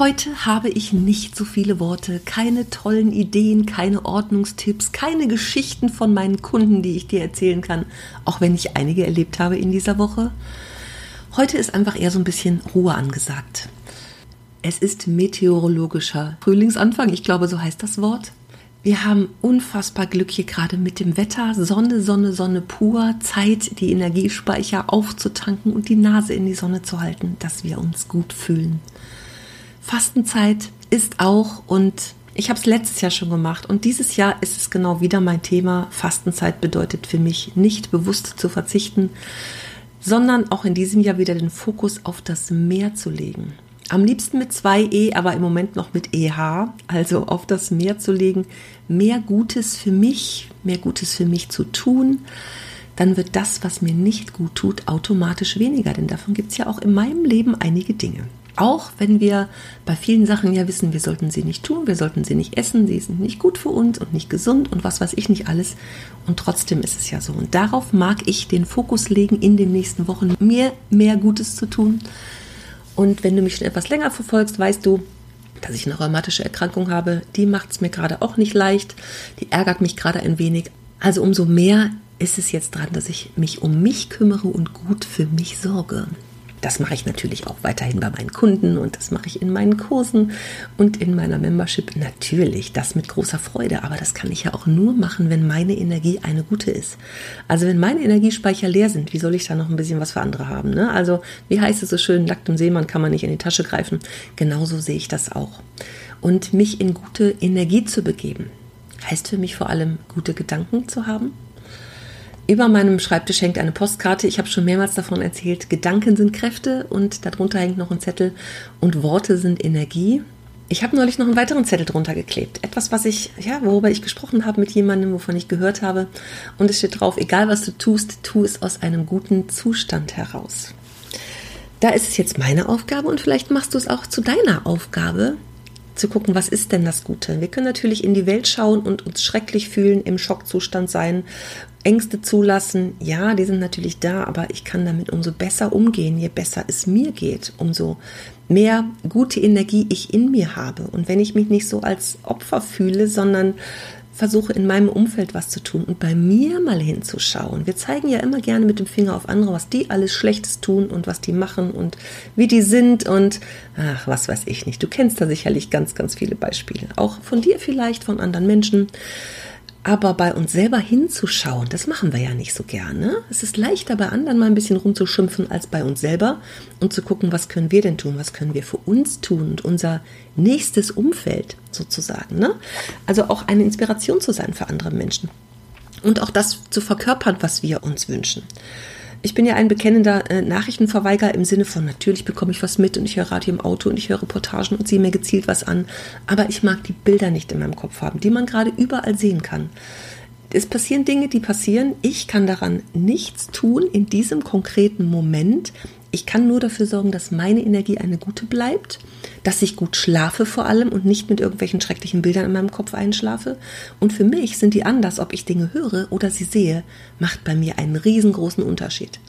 Heute habe ich nicht so viele Worte, keine tollen Ideen, keine Ordnungstipps, keine Geschichten von meinen Kunden, die ich dir erzählen kann, auch wenn ich einige erlebt habe in dieser Woche. Heute ist einfach eher so ein bisschen Ruhe angesagt. Es ist meteorologischer Frühlingsanfang, ich glaube, so heißt das Wort. Wir haben unfassbar Glück hier gerade mit dem Wetter, Sonne, Sonne, Sonne pur, Zeit, die Energiespeicher aufzutanken und die Nase in die Sonne zu halten, dass wir uns gut fühlen. Fastenzeit ist auch und ich habe es letztes Jahr schon gemacht und dieses Jahr ist es genau wieder mein Thema. Fastenzeit bedeutet für mich nicht bewusst zu verzichten, sondern auch in diesem Jahr wieder den Fokus auf das Meer zu legen. Am liebsten mit zwei E, aber im Moment noch mit EH, also auf das Meer zu legen, mehr Gutes für mich, mehr Gutes für mich zu tun, dann wird das, was mir nicht gut tut, automatisch weniger, denn davon gibt es ja auch in meinem Leben einige Dinge. Auch wenn wir bei vielen Sachen ja wissen, wir sollten sie nicht tun, wir sollten sie nicht essen, sie sind nicht gut für uns und nicht gesund und was weiß ich nicht alles. Und trotzdem ist es ja so. Und darauf mag ich den Fokus legen, in den nächsten Wochen mir mehr Gutes zu tun. Und wenn du mich schon etwas länger verfolgst, weißt du, dass ich eine rheumatische Erkrankung habe. Die macht es mir gerade auch nicht leicht. Die ärgert mich gerade ein wenig. Also umso mehr ist es jetzt dran, dass ich mich um mich kümmere und gut für mich sorge. Das mache ich natürlich auch weiterhin bei meinen Kunden und das mache ich in meinen Kursen und in meiner Membership. Natürlich, das mit großer Freude, aber das kann ich ja auch nur machen, wenn meine Energie eine gute ist. Also wenn meine Energiespeicher leer sind, wie soll ich da noch ein bisschen was für andere haben? Ne? Also wie heißt es so schön, nackt und Seemann kann man nicht in die Tasche greifen. Genauso sehe ich das auch. Und mich in gute Energie zu begeben, heißt für mich vor allem gute Gedanken zu haben, über meinem Schreibtisch hängt eine Postkarte. Ich habe schon mehrmals davon erzählt. Gedanken sind Kräfte und darunter hängt noch ein Zettel und Worte sind Energie. Ich habe neulich noch einen weiteren Zettel drunter geklebt. Etwas, was ich, ja, worüber ich gesprochen habe mit jemandem, wovon ich gehört habe. Und es steht drauf, egal was du tust, tu es aus einem guten Zustand heraus. Da ist es jetzt meine Aufgabe und vielleicht machst du es auch zu deiner Aufgabe, zu gucken, was ist denn das Gute. Wir können natürlich in die Welt schauen und uns schrecklich fühlen, im Schockzustand sein, Ängste zulassen. Ja, die sind natürlich da, aber ich kann damit umso besser umgehen, je besser es mir geht, umso mehr gute Energie ich in mir habe. Und wenn ich mich nicht so als Opfer fühle, sondern versuche in meinem Umfeld was zu tun und bei mir mal hinzuschauen. Wir zeigen ja immer gerne mit dem Finger auf andere, was die alles Schlechtes tun und was die machen und wie die sind und ach, was weiß ich nicht. Du kennst da sicherlich ganz, ganz viele Beispiele. Auch von dir vielleicht, von anderen Menschen. Aber bei uns selber hinzuschauen, das machen wir ja nicht so gerne. Es ist leichter, bei anderen mal ein bisschen rumzuschimpfen, als bei uns selber und zu gucken, was können wir denn tun, was können wir für uns tun und unser nächstes Umfeld sozusagen. Ne? Also auch eine Inspiration zu sein für andere Menschen und auch das zu verkörpern, was wir uns wünschen. Ich bin ja ein bekennender äh, Nachrichtenverweiger im Sinne von, natürlich bekomme ich was mit und ich höre Radio im Auto und ich höre Reportagen und ziehe mir gezielt was an. Aber ich mag die Bilder nicht in meinem Kopf haben, die man gerade überall sehen kann. Es passieren Dinge, die passieren. Ich kann daran nichts tun in diesem konkreten Moment. Ich kann nur dafür sorgen, dass meine Energie eine gute bleibt, dass ich gut schlafe vor allem und nicht mit irgendwelchen schrecklichen Bildern in meinem Kopf einschlafe. Und für mich sind die anders, ob ich Dinge höre oder sie sehe, macht bei mir einen riesengroßen Unterschied.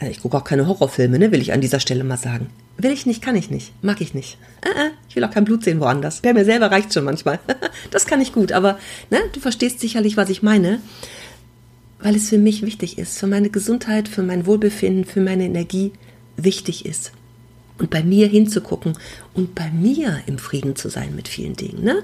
Äh, ich gucke auch keine Horrorfilme, ne, will ich an dieser Stelle mal sagen. Will ich nicht, kann ich nicht, mag ich nicht. Äh, äh, ich will auch kein Blut sehen woanders. Wer mir selber reicht schon manchmal. das kann ich gut, aber ne, du verstehst sicherlich, was ich meine weil es für mich wichtig ist, für meine Gesundheit, für mein Wohlbefinden, für meine Energie wichtig ist. Und bei mir hinzugucken und bei mir im Frieden zu sein mit vielen Dingen. Ne?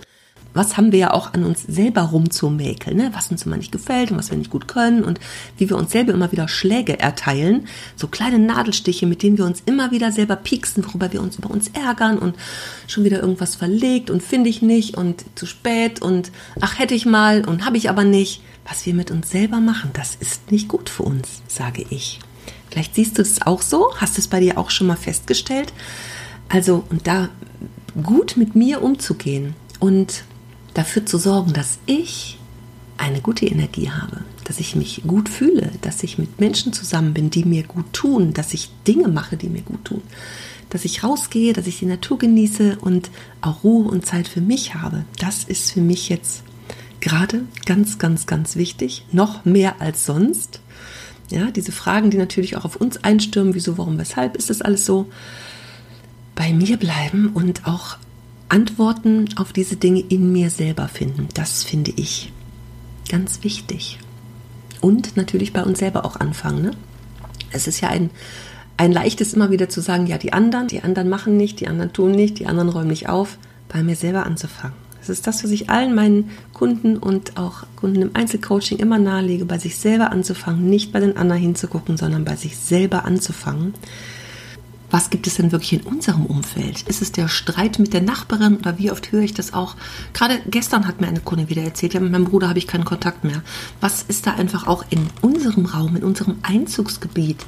Was haben wir ja auch an uns selber rumzumäkeln, ne? was uns immer nicht gefällt und was wir nicht gut können und wie wir uns selber immer wieder Schläge erteilen. So kleine Nadelstiche, mit denen wir uns immer wieder selber pieksen, worüber wir uns über uns ärgern und schon wieder irgendwas verlegt und finde ich nicht und zu spät und ach hätte ich mal und habe ich aber nicht was wir mit uns selber machen, das ist nicht gut für uns, sage ich. Vielleicht siehst du es auch so, hast es bei dir auch schon mal festgestellt. Also, und da gut mit mir umzugehen und dafür zu sorgen, dass ich eine gute Energie habe, dass ich mich gut fühle, dass ich mit Menschen zusammen bin, die mir gut tun, dass ich Dinge mache, die mir gut tun, dass ich rausgehe, dass ich die Natur genieße und auch Ruhe und Zeit für mich habe. Das ist für mich jetzt gerade ganz, ganz, ganz wichtig, noch mehr als sonst. Ja, diese Fragen, die natürlich auch auf uns einstürmen, wieso, warum, weshalb ist das alles so, bei mir bleiben und auch Antworten auf diese Dinge in mir selber finden. Das finde ich ganz wichtig. Und natürlich bei uns selber auch anfangen. Ne? Es ist ja ein, ein leichtes immer wieder zu sagen, ja, die anderen, die anderen machen nicht, die anderen tun nicht, die anderen räumen nicht auf, bei mir selber anzufangen. Das ist das, was ich allen meinen Kunden und auch Kunden im Einzelcoaching immer nahelege, bei sich selber anzufangen, nicht bei den anderen hinzugucken, sondern bei sich selber anzufangen was gibt es denn wirklich in unserem Umfeld? Ist es der Streit mit der Nachbarin oder wie oft höre ich das auch? Gerade gestern hat mir eine Kunde wieder erzählt, ja, mit meinem Bruder habe ich keinen Kontakt mehr. Was ist da einfach auch in unserem Raum, in unserem Einzugsgebiet?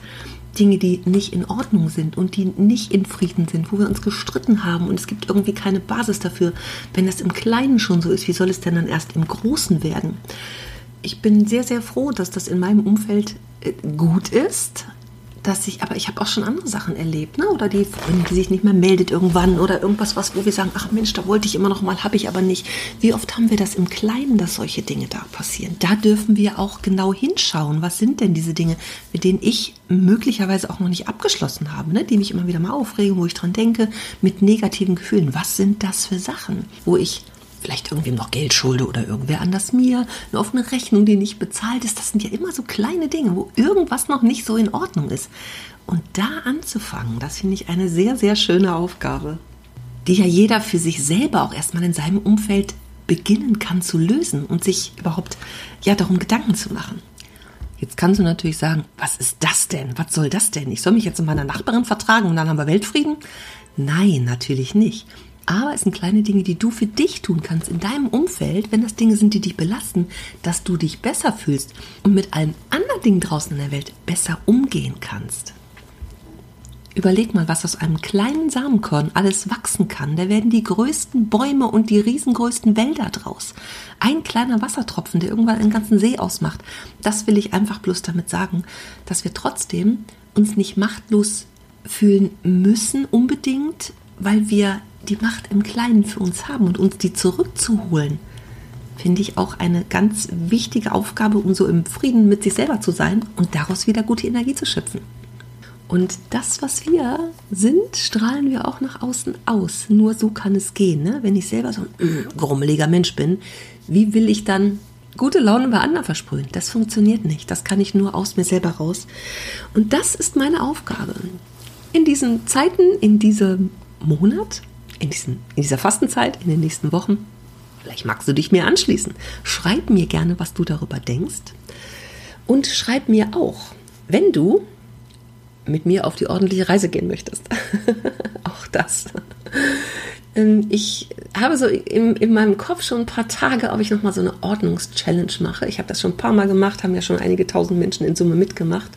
Dinge, die nicht in Ordnung sind und die nicht in Frieden sind, wo wir uns gestritten haben und es gibt irgendwie keine Basis dafür. Wenn das im Kleinen schon so ist, wie soll es denn dann erst im Großen werden? Ich bin sehr, sehr froh, dass das in meinem Umfeld äh, gut ist, dass ich, aber ich habe auch schon andere Sachen erlebt, ne? Oder die Freundin, die sich nicht mehr meldet irgendwann oder irgendwas, was, wo wir sagen, ach Mensch, da wollte ich immer noch mal, habe ich aber nicht. Wie oft haben wir das im Kleinen, dass solche Dinge da passieren? Da dürfen wir auch genau hinschauen. Was sind denn diese Dinge, mit denen ich möglicherweise auch noch nicht abgeschlossen habe, ne? die mich immer wieder mal aufregen, wo ich dran denke, mit negativen Gefühlen. Was sind das für Sachen, wo ich vielleicht irgendwem noch Geld schulde oder irgendwer anders mir, eine offene Rechnung, die nicht bezahlt ist. Das sind ja immer so kleine Dinge, wo irgendwas noch nicht so in Ordnung ist. Und da anzufangen, das finde ich eine sehr, sehr schöne Aufgabe, die ja jeder für sich selber auch erstmal in seinem Umfeld beginnen kann zu lösen und sich überhaupt ja darum Gedanken zu machen. Jetzt kannst du natürlich sagen, was ist das denn? Was soll das denn? Ich soll mich jetzt mit meiner Nachbarin vertragen und dann haben wir Weltfrieden? Nein, natürlich nicht. Aber es sind kleine Dinge, die du für dich tun kannst in deinem Umfeld, wenn das Dinge sind, die dich belasten, dass du dich besser fühlst und mit allen anderen Dingen draußen in der Welt besser umgehen kannst. Überleg mal, was aus einem kleinen Samenkorn alles wachsen kann. Da werden die größten Bäume und die riesengrößten Wälder draus. Ein kleiner Wassertropfen, der irgendwann einen ganzen See ausmacht. Das will ich einfach bloß damit sagen, dass wir trotzdem uns nicht machtlos fühlen müssen unbedingt, weil wir die Macht im Kleinen für uns haben und uns die zurückzuholen, finde ich auch eine ganz wichtige Aufgabe, um so im Frieden mit sich selber zu sein und daraus wieder gute Energie zu schöpfen. Und das, was wir sind, strahlen wir auch nach außen aus. Nur so kann es gehen. Ne? Wenn ich selber so ein mm, grummeliger Mensch bin, wie will ich dann gute Laune bei anderen versprühen? Das funktioniert nicht. Das kann ich nur aus mir selber raus. Und das ist meine Aufgabe. In diesen Zeiten, in diesem Monat, in, diesen, in dieser Fastenzeit, in den nächsten Wochen. Vielleicht magst du dich mir anschließen. Schreib mir gerne, was du darüber denkst. Und schreib mir auch, wenn du mit mir auf die ordentliche Reise gehen möchtest. auch das. Ähm, ich habe so in, in, meinem Kopf schon ein paar Tage, ob ich nochmal so eine Ordnungschallenge mache. Ich habe das schon ein paar Mal gemacht, haben ja schon einige tausend Menschen in Summe mitgemacht.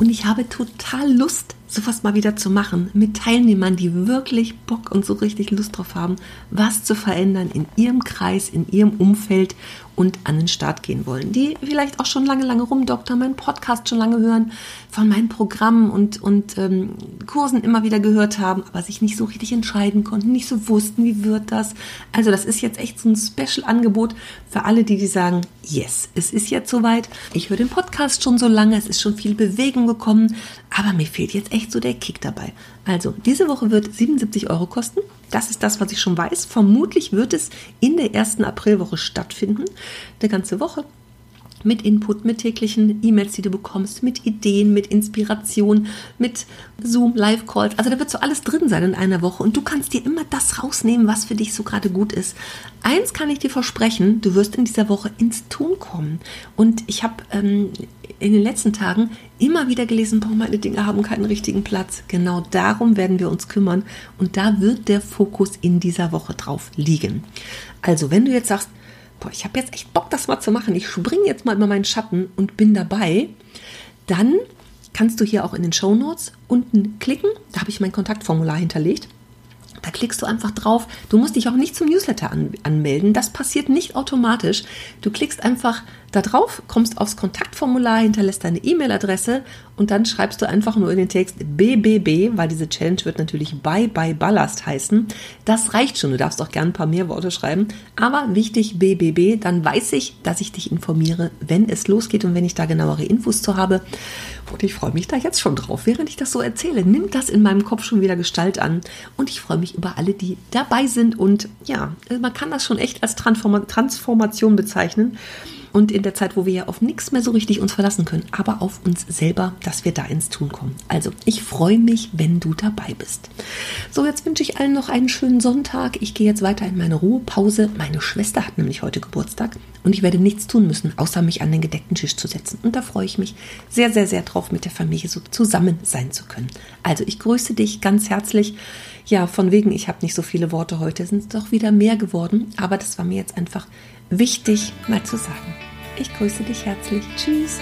Und ich habe total Lust, sowas mal wieder zu machen mit Teilnehmern, die wirklich Bock und so richtig Lust drauf haben, was zu verändern in ihrem Kreis, in ihrem Umfeld und an den Start gehen wollen. Die vielleicht auch schon lange, lange rumdoktern, meinen Podcast schon lange hören, von meinen Programmen und, und ähm, Kursen immer wieder gehört haben, aber sich nicht so richtig entscheiden konnten, nicht so wussten, wie wird das. Also das ist jetzt echt so ein Special-Angebot für alle, die, die sagen, yes, es ist jetzt soweit. Ich höre den Podcast schon so lange, es ist schon viel Bewegung gekommen, aber mir fehlt jetzt echt so der Kick dabei. Also, diese Woche wird 77 Euro kosten. Das ist das, was ich schon weiß. Vermutlich wird es in der ersten Aprilwoche stattfinden. Eine ganze Woche mit Input, mit täglichen E-Mails, die du bekommst, mit Ideen, mit Inspiration, mit Zoom, Live-Calls. Also da wird so alles drin sein in einer Woche und du kannst dir immer das rausnehmen, was für dich so gerade gut ist. Eins kann ich dir versprechen, du wirst in dieser Woche ins Tun kommen. Und ich habe ähm, in den letzten Tagen immer wieder gelesen, boah, meine Dinge haben keinen richtigen Platz. Genau darum werden wir uns kümmern und da wird der Fokus in dieser Woche drauf liegen. Also wenn du jetzt sagst, boah, ich habe jetzt echt Bock, das mal zu machen. Ich springe jetzt mal über meinen Schatten und bin dabei. Dann kannst du hier auch in den Show Notes unten klicken. Da habe ich mein Kontaktformular hinterlegt. Da klickst du einfach drauf. Du musst dich auch nicht zum Newsletter an, anmelden. Das passiert nicht automatisch. Du klickst einfach da drauf, kommst aufs Kontaktformular, hinterlässt deine E-Mail-Adresse und dann schreibst du einfach nur in den Text BBB, weil diese Challenge wird natürlich Bye Bye Ballast heißen. Das reicht schon. Du darfst auch gerne ein paar mehr Worte schreiben. Aber wichtig BBB, dann weiß ich, dass ich dich informiere, wenn es losgeht und wenn ich da genauere Infos zu habe. Und ich freue mich da jetzt schon drauf, während ich das so erzähle. Nimmt das in meinem Kopf schon wieder Gestalt an. Und ich freue mich über alle, die dabei sind. Und ja, man kann das schon echt als Transformation bezeichnen und in der Zeit, wo wir ja auf nichts mehr so richtig uns verlassen können, aber auf uns selber, dass wir da ins Tun kommen. Also, ich freue mich, wenn du dabei bist. So, jetzt wünsche ich allen noch einen schönen Sonntag. Ich gehe jetzt weiter in meine Ruhepause. Meine Schwester hat nämlich heute Geburtstag und ich werde nichts tun müssen, außer mich an den gedeckten Tisch zu setzen. Und da freue ich mich sehr, sehr, sehr drauf, mit der Familie so zusammen sein zu können. Also, ich grüße dich ganz herzlich. Ja, von wegen, ich habe nicht so viele Worte heute, sind es doch wieder mehr geworden, aber das war mir jetzt einfach wichtig mal zu sagen. Ich grüße dich herzlich. Tschüss.